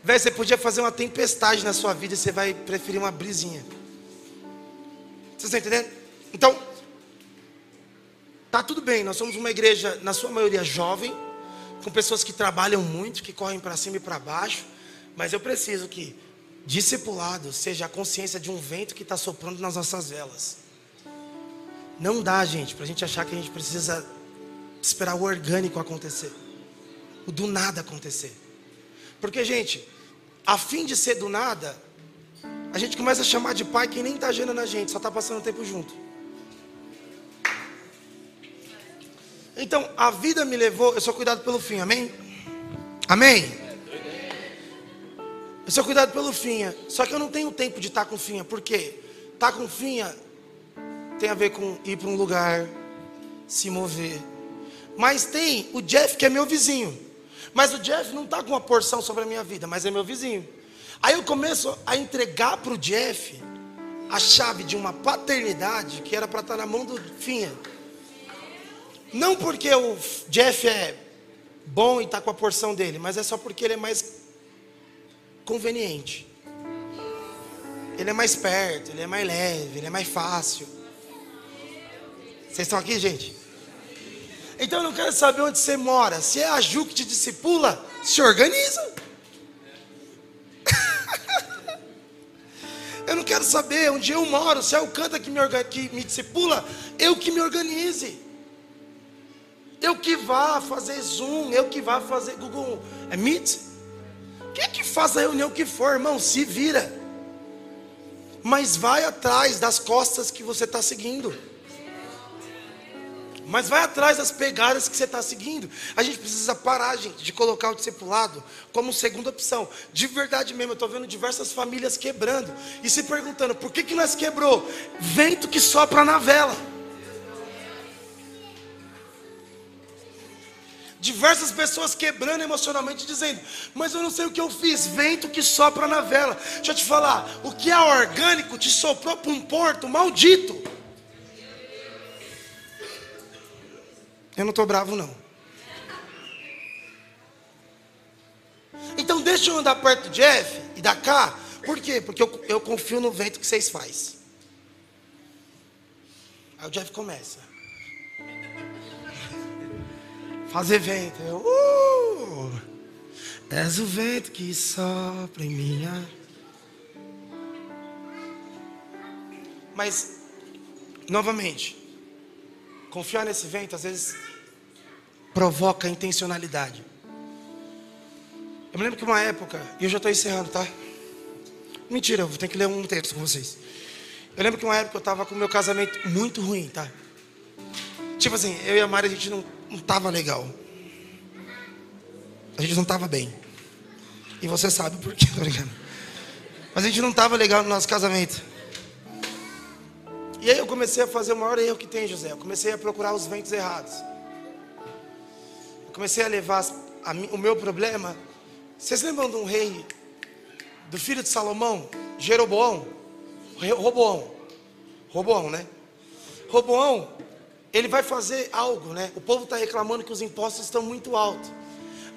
Velho, você podia fazer uma tempestade na sua vida e você vai preferir uma brisinha. Vocês estão entendendo? Então, tá tudo bem. Nós somos uma igreja, na sua maioria, jovem, com pessoas que trabalham muito, que correm para cima e para baixo. Mas eu preciso que discipulado seja a consciência de um vento que está soprando nas nossas velas. Não dá, gente, para a gente achar que a gente precisa esperar o orgânico acontecer, o do nada acontecer. Porque, gente, a fim de ser do nada, a gente começa a chamar de pai quem nem está agindo na gente, só está passando tempo junto. Então, a vida me levou, eu sou cuidado pelo fim, amém? Amém? Eu sou cuidado pelo finha, só que eu não tenho tempo de estar tá com finha, por quê? Estar tá com finha tem a ver com ir para um lugar, se mover. Mas tem o Jeff que é meu vizinho. Mas o Jeff não está com uma porção sobre a minha vida, mas é meu vizinho. Aí eu começo a entregar para o Jeff a chave de uma paternidade que era para estar tá na mão do Finha. Não porque o Jeff é bom e está com a porção dele, mas é só porque ele é mais conveniente. Ele é mais perto, ele é mais leve, ele é mais fácil. Vocês estão aqui, gente? Então eu não quero saber onde você mora. Se é a Ju que te discipula, se organiza. eu não quero saber onde eu moro. Se é o canta que me, que me discipula, eu que me organize. Eu que vá fazer Zoom, eu que vá fazer Google é Meet. Quem é que faz a reunião que for, irmão? Se vira. Mas vai atrás das costas que você está seguindo. Mas vai atrás das pegadas que você está seguindo. A gente precisa parar, gente, de colocar o discipulado como segunda opção. De verdade mesmo, eu estou vendo diversas famílias quebrando e se perguntando por que, que nós quebrou? Vento que sopra na vela. Diversas pessoas quebrando emocionalmente, dizendo: Mas eu não sei o que eu fiz. Vento que sopra na vela. Deixa eu te falar: o que é orgânico te soprou para um porto maldito. Eu não estou bravo, não. Então deixa eu andar perto do Jeff e da cá. Por quê? Porque eu, eu confio no vento que vocês fazem. Aí o Jeff começa. Fazer vento. Eu, uh, és o vento que sopra em minha. Mas, novamente, confiar nesse vento às vezes provoca intencionalidade. Eu me lembro que uma época, e eu já estou encerrando, tá? Mentira, eu vou ter que ler um texto com vocês. Eu lembro que uma época eu estava com meu casamento muito ruim, tá? Tipo assim, eu e a Mari, a gente não, não tava legal. A gente não tava bem. E você sabe por quê, brincando. Mas a gente não tava legal no nosso casamento. E aí eu comecei a fazer o maior erro que tem, José. Eu comecei a procurar os ventos errados. Eu comecei a levar a, o meu problema. Vocês lembram de um rei, do filho de Salomão, Jeroboão? Roboão. Roboão, né? Roboão, ele vai fazer algo, né? O povo está reclamando que os impostos estão muito altos.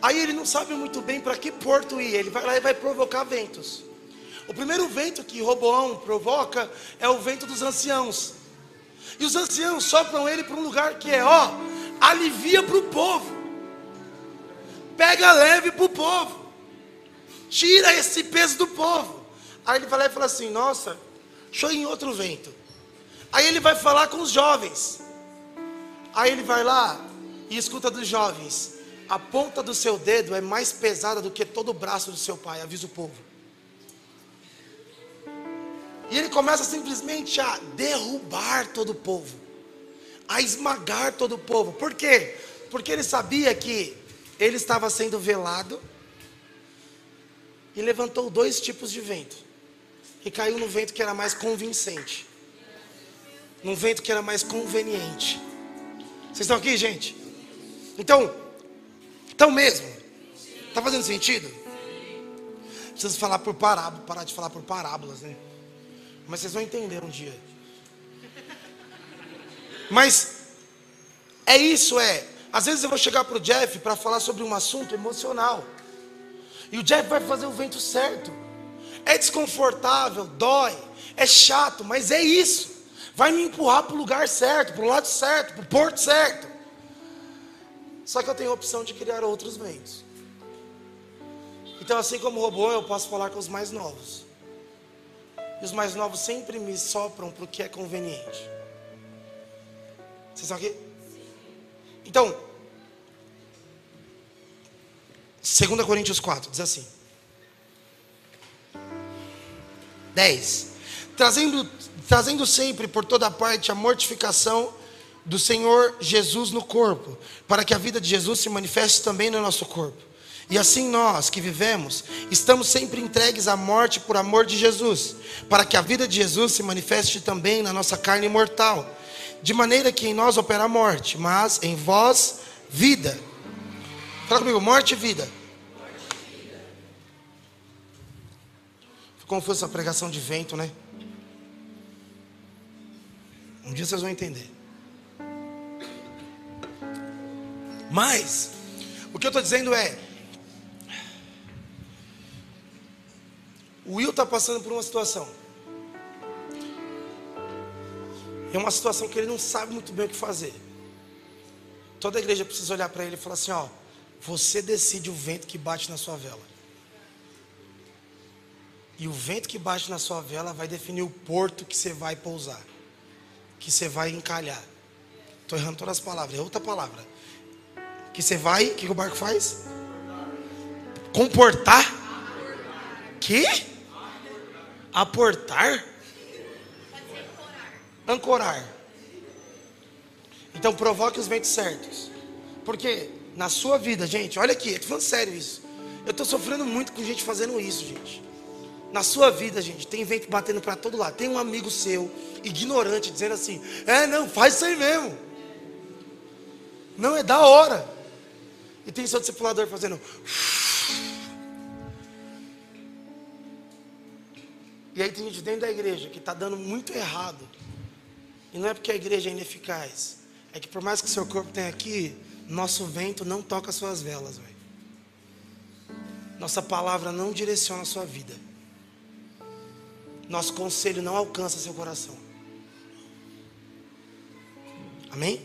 Aí ele não sabe muito bem para que porto ir. Ele vai lá e vai provocar ventos. O primeiro vento que Roboão provoca é o vento dos anciãos. E os anciãos sopram ele para um lugar que é, ó, alivia para o povo. Pega leve para o povo. Tira esse peso do povo. Aí ele vai lá e fala assim: Nossa, ir em outro vento. Aí ele vai falar com os jovens. Aí ele vai lá e escuta dos jovens: a ponta do seu dedo é mais pesada do que todo o braço do seu pai, avisa o povo. E ele começa simplesmente a derrubar todo o povo, a esmagar todo o povo. Por quê? Porque ele sabia que ele estava sendo velado e levantou dois tipos de vento. E caiu no vento que era mais convincente, num vento que era mais conveniente. Vocês estão aqui, gente? Então, estão mesmo? Está fazendo sentido? Preciso falar por parábolas, parar de falar por parábolas, né? Mas vocês vão entender um dia. Mas é isso, é. Às vezes eu vou chegar para o Jeff para falar sobre um assunto emocional. E o Jeff vai fazer o vento certo. É desconfortável, dói, é chato, mas é isso vai me empurrar para o lugar certo, para o lado certo, para o porto certo. Só que eu tenho a opção de criar outros meios. Então, assim como robô, eu posso falar com os mais novos. E os mais novos sempre me sopram para o que é conveniente. Vocês estão aqui? Então, 2 Coríntios 4 diz assim: 10. Trazendo trazendo sempre por toda parte a mortificação do Senhor Jesus no corpo, para que a vida de Jesus se manifeste também no nosso corpo. E assim nós que vivemos, estamos sempre entregues à morte por amor de Jesus, para que a vida de Jesus se manifeste também na nossa carne mortal, de maneira que em nós opera a morte, mas em vós vida. Fala comigo, morte e vida. Ficou confusa essa pregação de vento, né? Um dia vocês vão entender. Mas, o que eu estou dizendo é: o Will está passando por uma situação. É uma situação que ele não sabe muito bem o que fazer. Toda a igreja precisa olhar para ele e falar assim: ó, você decide o vento que bate na sua vela. E o vento que bate na sua vela vai definir o porto que você vai pousar que você vai encalhar. Estou errando todas as palavras, é outra palavra. Que você vai, o que, que o barco faz? Comportar? Que? Aportar? Ancorar. Então provoque os ventos certos. Porque na sua vida, gente, olha aqui, estou falando sério isso. Eu estou sofrendo muito com gente fazendo isso, gente. Na sua vida, gente, tem vento batendo para todo lado. Tem um amigo seu, ignorante, dizendo assim: é, não, faz isso aí mesmo. Não, é da hora. E tem seu discipulador fazendo. E aí tem gente dentro da igreja que está dando muito errado. E não é porque a igreja é ineficaz. É que por mais que seu corpo tenha aqui, nosso vento não toca suas velas, velho. Nossa palavra não direciona a sua vida. Nosso conselho não alcança seu coração. Amém?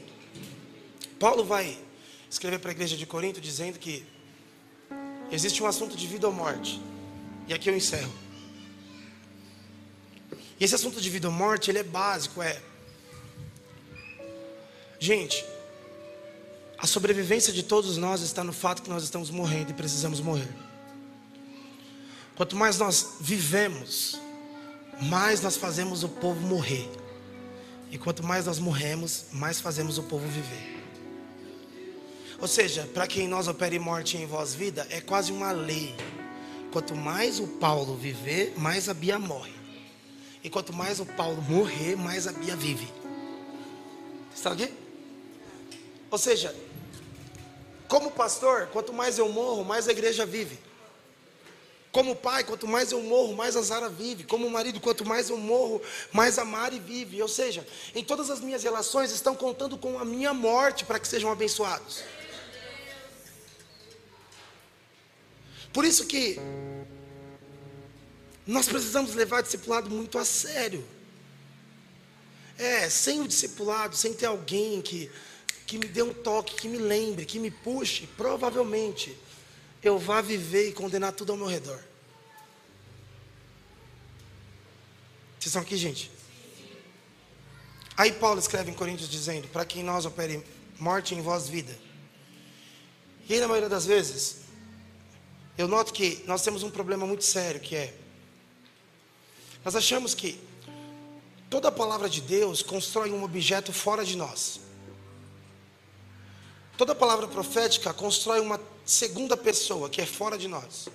Paulo vai escrever para a igreja de Corinto dizendo que existe um assunto de vida ou morte. E aqui eu encerro. E esse assunto de vida ou morte, ele é básico, é Gente, a sobrevivência de todos nós está no fato que nós estamos morrendo e precisamos morrer. Quanto mais nós vivemos, mais nós fazemos o povo morrer. E quanto mais nós morremos, mais fazemos o povo viver. Ou seja, para quem nós opere morte em voz vida, é quase uma lei. Quanto mais o Paulo viver, mais a Bia morre. E quanto mais o Paulo morrer, mais a Bia vive. Está aqui? Ou seja, como pastor, quanto mais eu morro, mais a igreja vive. Como pai, quanto mais eu morro, mais a Zara vive. Como marido, quanto mais eu morro, mais a Mari vive. Ou seja, em todas as minhas relações estão contando com a minha morte para que sejam abençoados. Por isso que nós precisamos levar o discipulado muito a sério. É, sem o discipulado, sem ter alguém que, que me dê um toque, que me lembre, que me puxe, provavelmente eu vá viver e condenar tudo ao meu redor. Vocês estão aqui, gente? Aí Paulo escreve em Coríntios dizendo: Para quem nós opere morte em voz vida. E aí, na maioria das vezes, eu noto que nós temos um problema muito sério que é. Nós achamos que toda a palavra de Deus constrói um objeto fora de nós. Toda palavra profética constrói uma segunda pessoa que é fora de nós.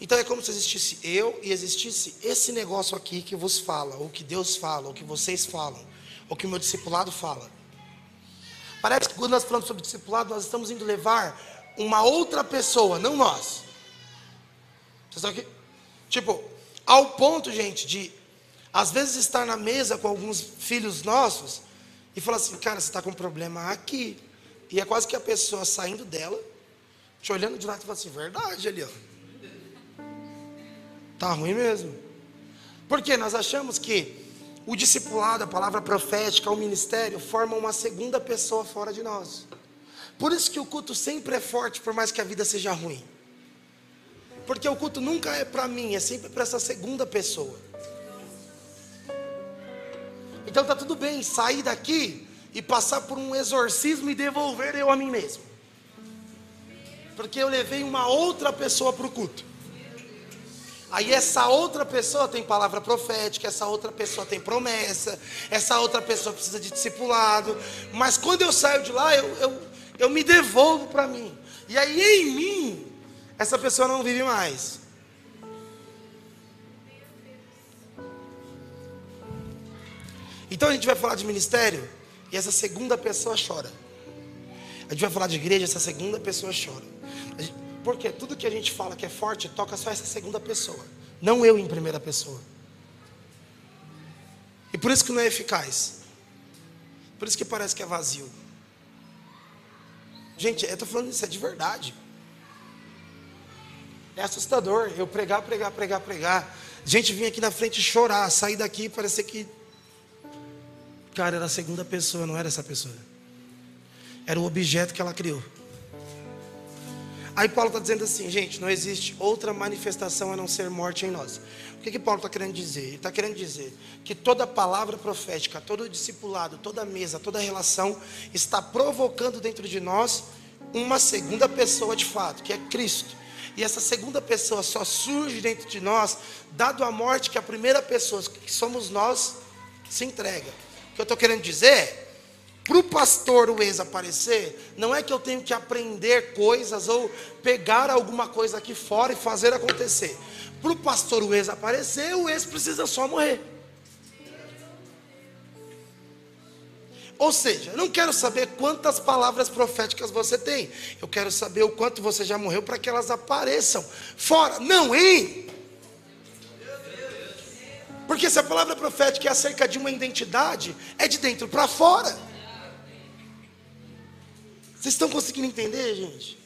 Então é como se existisse eu e existisse esse negócio aqui que vos fala, ou que Deus fala, ou que vocês falam, ou que o meu discipulado fala. Parece que quando nós falamos sobre discipulado, nós estamos indo levar uma outra pessoa, não nós. Vocês estão aqui? Tipo, ao ponto, gente, de às vezes estar na mesa com alguns filhos nossos e falar assim, cara, você está com um problema aqui. E é quase que a pessoa saindo dela, te olhando de lado e falando assim, verdade ali, ó. Tá ruim mesmo. Porque nós achamos que o discipulado, a palavra profética, o ministério, formam uma segunda pessoa fora de nós. Por isso que o culto sempre é forte, por mais que a vida seja ruim. Porque o culto nunca é para mim, é sempre para essa segunda pessoa. Então tá tudo bem sair daqui e passar por um exorcismo e devolver eu a mim mesmo. Porque eu levei uma outra pessoa para o culto. Aí essa outra pessoa tem palavra profética, essa outra pessoa tem promessa, essa outra pessoa precisa de discipulado. Mas quando eu saio de lá, eu, eu, eu me devolvo para mim. E aí em mim, essa pessoa não vive mais. Então a gente vai falar de ministério e essa segunda pessoa chora. A gente vai falar de igreja, essa segunda pessoa chora. Porque tudo que a gente fala que é forte, toca só essa segunda pessoa. Não eu em primeira pessoa. E por isso que não é eficaz. Por isso que parece que é vazio. Gente, eu estou falando isso, é de verdade. É assustador eu pregar, pregar, pregar, pregar. Gente vir aqui na frente chorar, sair daqui e parecer que Cara, era a segunda pessoa, não era essa pessoa. Era o objeto que ela criou. Aí Paulo está dizendo assim, gente, não existe outra manifestação a não ser morte em nós. O que, que Paulo está querendo dizer? Ele está querendo dizer que toda palavra profética, todo discipulado, toda mesa, toda relação está provocando dentro de nós uma segunda pessoa de fato, que é Cristo. E essa segunda pessoa só surge dentro de nós, dado a morte que a primeira pessoa, que somos nós, se entrega que eu estou querendo dizer para o pastor o ex aparecer, não é que eu tenho que aprender coisas ou pegar alguma coisa aqui fora e fazer acontecer. Para o pastor o ex aparecer, o ex precisa só morrer. Ou seja, eu não quero saber quantas palavras proféticas você tem. Eu quero saber o quanto você já morreu para que elas apareçam. Fora, não em. Porque se a palavra profética é acerca de uma identidade, é de dentro para fora. Vocês estão conseguindo entender, gente?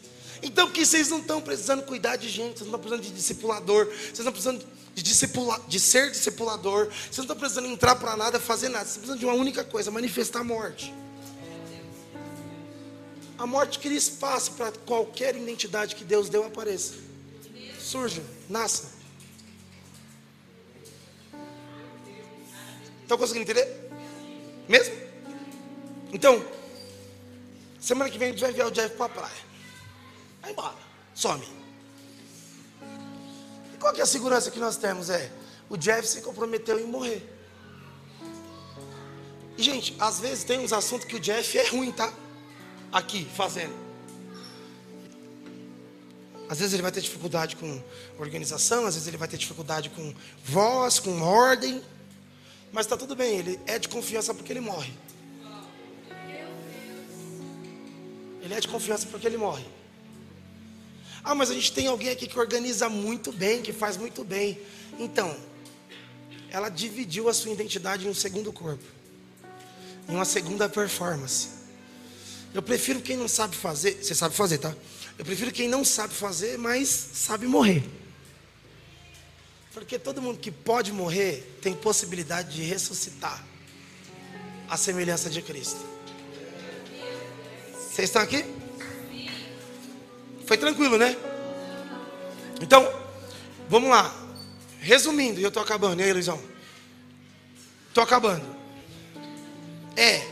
Então que vocês não estão precisando cuidar de gente, vocês não estão precisando de discipulador, vocês não precisando de, discipula, de ser discipulador, vocês não estão precisando entrar para nada, fazer nada, vocês precisam de uma única coisa, manifestar a morte. A morte cria espaço para qualquer identidade que Deus deu apareça. Surja, nasça. Estão conseguindo entender? Mesmo? Então, Semana que vem a gente vai enviar o Jeff para a praia. Vai embora. Some. E qual que é a segurança que nós temos? É, o Jeff se comprometeu em morrer. E, gente, às vezes tem uns assuntos que o Jeff é ruim, tá? Aqui, fazendo. Às vezes ele vai ter dificuldade com organização, às vezes ele vai ter dificuldade com voz, com ordem. Mas está tudo bem, ele é de confiança porque ele morre. Ele é de confiança porque ele morre. Ah, mas a gente tem alguém aqui que organiza muito bem, que faz muito bem. Então, ela dividiu a sua identidade em um segundo corpo, em uma segunda performance. Eu prefiro quem não sabe fazer, você sabe fazer, tá? Eu prefiro quem não sabe fazer, mas sabe morrer. Porque todo mundo que pode morrer tem possibilidade de ressuscitar a semelhança de Cristo. Vocês estão aqui? Foi tranquilo, né? Então, vamos lá. Resumindo, e eu estou acabando, e aí, Luizão? Estou acabando. É,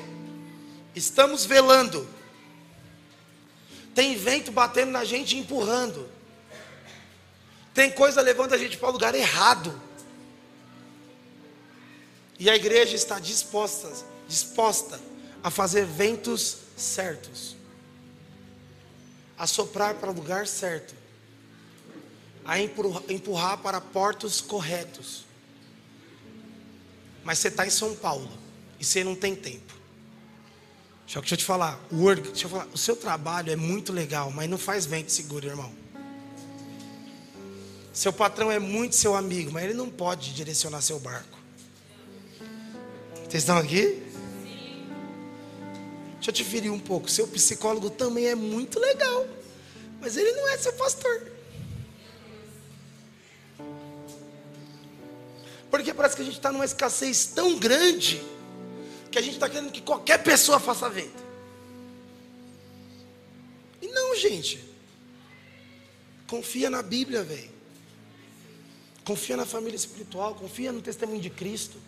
estamos velando. Tem vento batendo na gente e empurrando. Tem coisa levando a gente para o lugar errado. E a igreja está disposta, disposta a fazer ventos certos, a soprar para o lugar certo, a empurrar para portos corretos. Mas você está em São Paulo e você não tem tempo. Deixa eu te falar, o, deixa eu falar, o seu trabalho é muito legal, mas não faz vento seguro, irmão. Seu patrão é muito seu amigo, mas ele não pode direcionar seu barco. Vocês estão aqui? Deixa eu te ferir um pouco. Seu psicólogo também é muito legal, mas ele não é seu pastor. Porque parece que a gente está numa escassez tão grande que a gente está querendo que qualquer pessoa faça venda. E não, gente. Confia na Bíblia, velho. Confia na família espiritual, confia no testemunho de Cristo.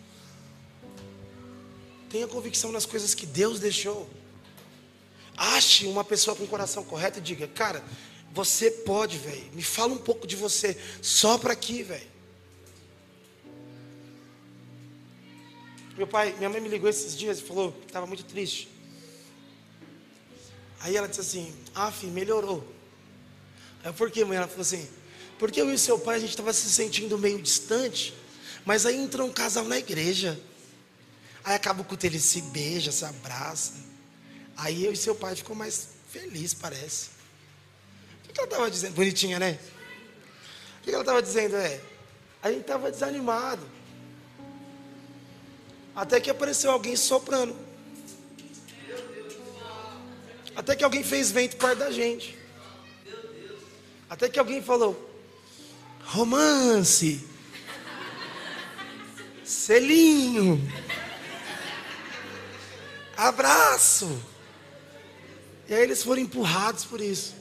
Tenha convicção nas coisas que Deus deixou. Ache uma pessoa com o coração correto e diga, cara, você pode, velho. Me fala um pouco de você. Só para aqui, velho. Meu pai, minha mãe me ligou esses dias e falou que estava muito triste. Aí ela disse assim: Ah, filho, melhorou. Aí, por que, mãe? Ela falou assim: Porque eu e seu pai a gente estava se sentindo meio distante. Mas aí entrou um casal na igreja. Aí acaba o culto, ele se beija, se abraça. Aí eu e seu pai ficou mais feliz, parece. O que ela estava dizendo? Bonitinha, né? O que ela estava dizendo é, a gente estava desanimado. Até que apareceu alguém soprando. Até que alguém fez vento perto da gente. Até que alguém falou: romance, selinho, abraço. E aí eles foram empurrados por isso.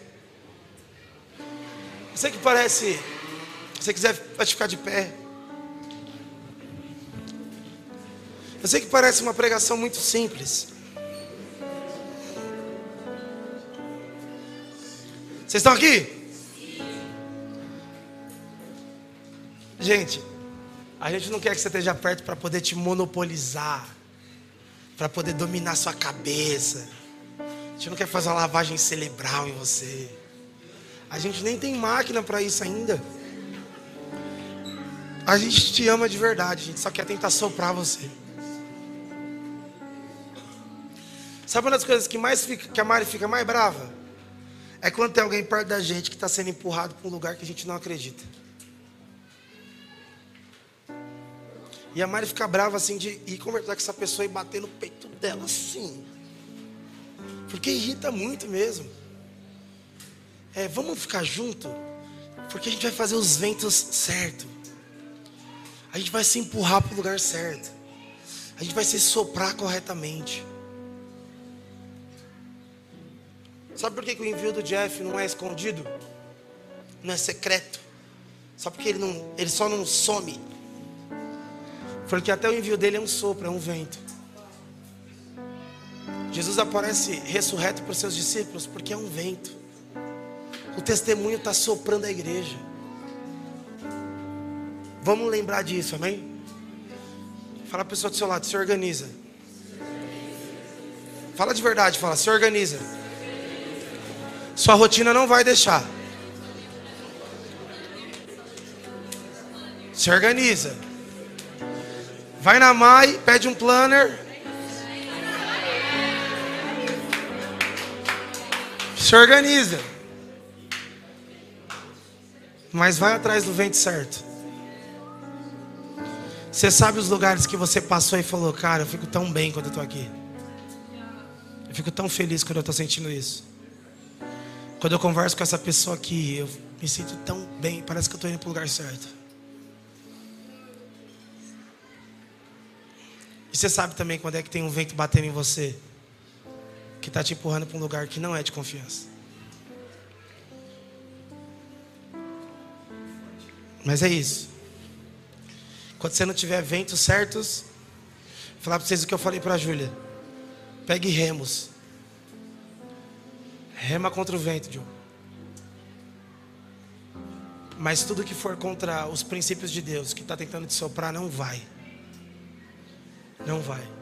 Você que parece, se você quiser pode ficar de pé. Eu sei que parece uma pregação muito simples. Vocês estão aqui? Gente, a gente não quer que você esteja perto para poder te monopolizar, para poder dominar sua cabeça gente não quer fazer uma lavagem cerebral em você. A gente nem tem máquina para isso ainda. A gente te ama de verdade, a gente só quer tentar soprar você. Sabe uma das coisas que mais fica, que a Mari fica mais brava? É quando tem alguém perto da gente que está sendo empurrado para um lugar que a gente não acredita. E a Mari fica brava assim de ir conversar com essa pessoa e bater no peito dela assim. Porque irrita muito mesmo. É, vamos ficar junto, porque a gente vai fazer os ventos certo. A gente vai se empurrar para o lugar certo. A gente vai se soprar corretamente. Sabe por que, que o envio do Jeff não é escondido? Não é secreto. Só porque ele, não, ele só não some. Porque até o envio dele é um sopro, é um vento. Jesus aparece ressurreto para os seus discípulos porque é um vento. O testemunho está soprando a igreja. Vamos lembrar disso, amém? Fala a pessoa do seu lado, se organiza. Fala de verdade, fala, se organiza. Sua rotina não vai deixar. Se organiza. Vai na MAI, pede um planner. Se organiza. Mas vai atrás do vento certo. Você sabe os lugares que você passou e falou, cara, eu fico tão bem quando eu estou aqui. Eu fico tão feliz quando eu estou sentindo isso. Quando eu converso com essa pessoa aqui, eu me sinto tão bem, parece que eu estou indo para o lugar certo. E você sabe também quando é que tem um vento batendo em você, que está te empurrando para um lugar que não é de confiança. Mas é isso. Quando você não tiver ventos certos, vou falar para vocês o que eu falei para a Júlia. Pegue remos. Rema contra o vento, John. Mas tudo que for contra os princípios de Deus, que está tentando te soprar, não vai. Não vai.